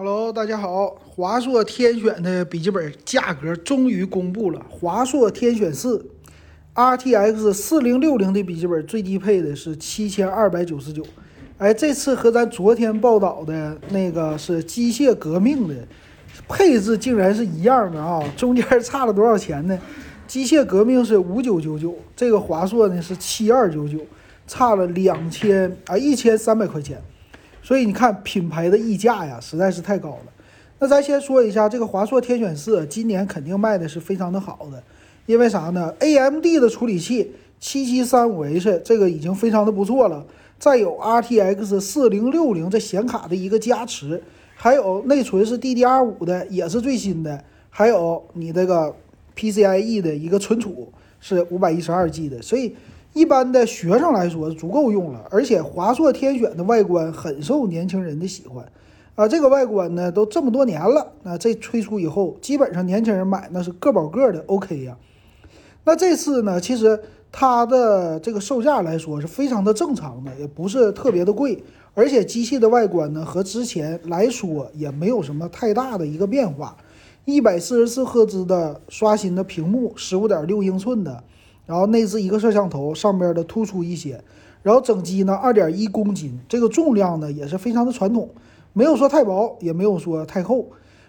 Hello，大家好，华硕天选的笔记本价格终于公布了，华硕天选四 RTX 四零六零的笔记本最低配的是七千二百九十九，哎，这次和咱昨天报道的那个是机械革命的配置竟然是一样的啊，中间差了多少钱呢？机械革命是五九九九，这个华硕呢是七二九九，差了两千啊一千三百块钱。所以你看品牌的溢价呀，实在是太高了。那咱先说一下这个华硕天选四，今年肯定卖的是非常的好的，因为啥呢？AMD 的处理器七七三五 H 这个已经非常的不错了，再有 RTX 四零六零这显卡的一个加持，还有内存是 DDR 五的，也是最新的，还有你这个 PCIe 的一个存储是五百一十二 G 的，所以。一般的学生来说足够用了，而且华硕天选的外观很受年轻人的喜欢，啊，这个外观呢都这么多年了，那这推出以后，基本上年轻人买那是个保个的 OK 呀。那这次呢，其实它的这个售价来说是非常的正常的，也不是特别的贵，而且机器的外观呢和之前来说也没有什么太大的一个变化，一百四十四赫兹的刷新的屏幕，十五点六英寸的。然后内置一个摄像头，上边的突出一些。然后整机呢，二点一公斤，这个重量呢也是非常的传统，没有说太薄，也没有说太厚。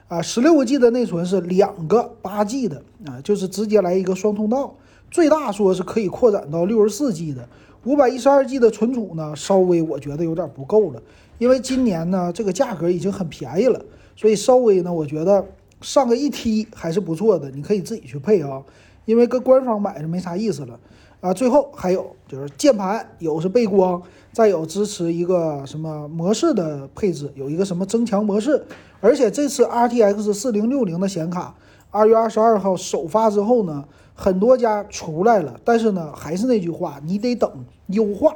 啊，十六个 G 的内存是两个八 G 的啊，就是直接来一个双通道，最大说是可以扩展到六十四 G 的。五百一十二 G 的存储呢，稍微我觉得有点不够了，因为今年呢这个价格已经很便宜了，所以稍微呢我觉得上个一 T 还是不错的，你可以自己去配啊。因为搁官方买是没啥意思了，啊，最后还有就是键盘有是背光，再有支持一个什么模式的配置，有一个什么增强模式，而且这次 RTX 四零六零的显卡，二月二十二号首发之后呢，很多家出来了，但是呢，还是那句话，你得等优化，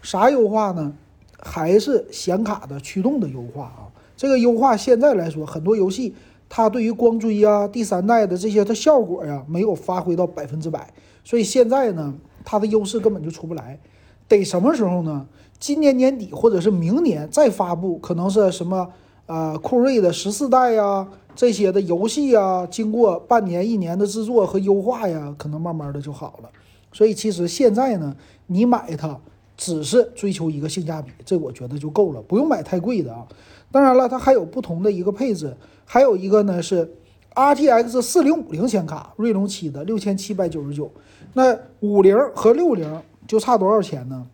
啥优化呢？还是显卡的驱动的优化啊，这个优化现在来说，很多游戏。它对于光追啊、第三代的这些的效果呀，没有发挥到百分之百，所以现在呢，它的优势根本就出不来。得什么时候呢？今年年底或者是明年再发布，可能是什么呃酷睿的十四代呀，这些的游戏啊，经过半年一年的制作和优化呀，可能慢慢的就好了。所以其实现在呢，你买它只是追求一个性价比，这我觉得就够了，不用买太贵的啊。当然了，它还有不同的一个配置，还有一个呢是 RTX 四零五零显卡，锐龙七的六千七百九十九。那五零和六零就差多少钱呢？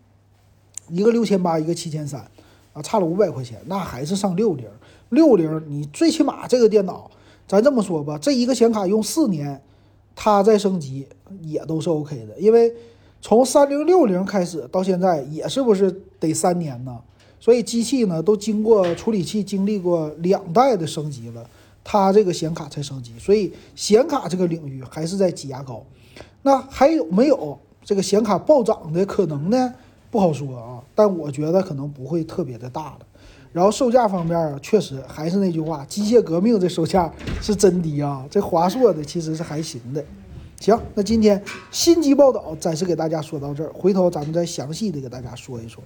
一个六千八，一个七千三，啊，差了五百块钱。那还是上六零，六零你最起码这个电脑，咱这么说吧，这一个显卡用四年，它再升级也都是 OK 的。因为从三零六零开始到现在，也是不是得三年呢？所以机器呢都经过处理器经历过两代的升级了，它这个显卡才升级。所以显卡这个领域还是在挤牙膏。那还有没有这个显卡暴涨的可能呢？不好说啊，但我觉得可能不会特别的大了。然后售价方面啊，确实还是那句话，机械革命这售价是真低啊。这华硕的其实是还行的。行，那今天新机报道暂时给大家说到这儿，回头咱们再详细的给大家说一说。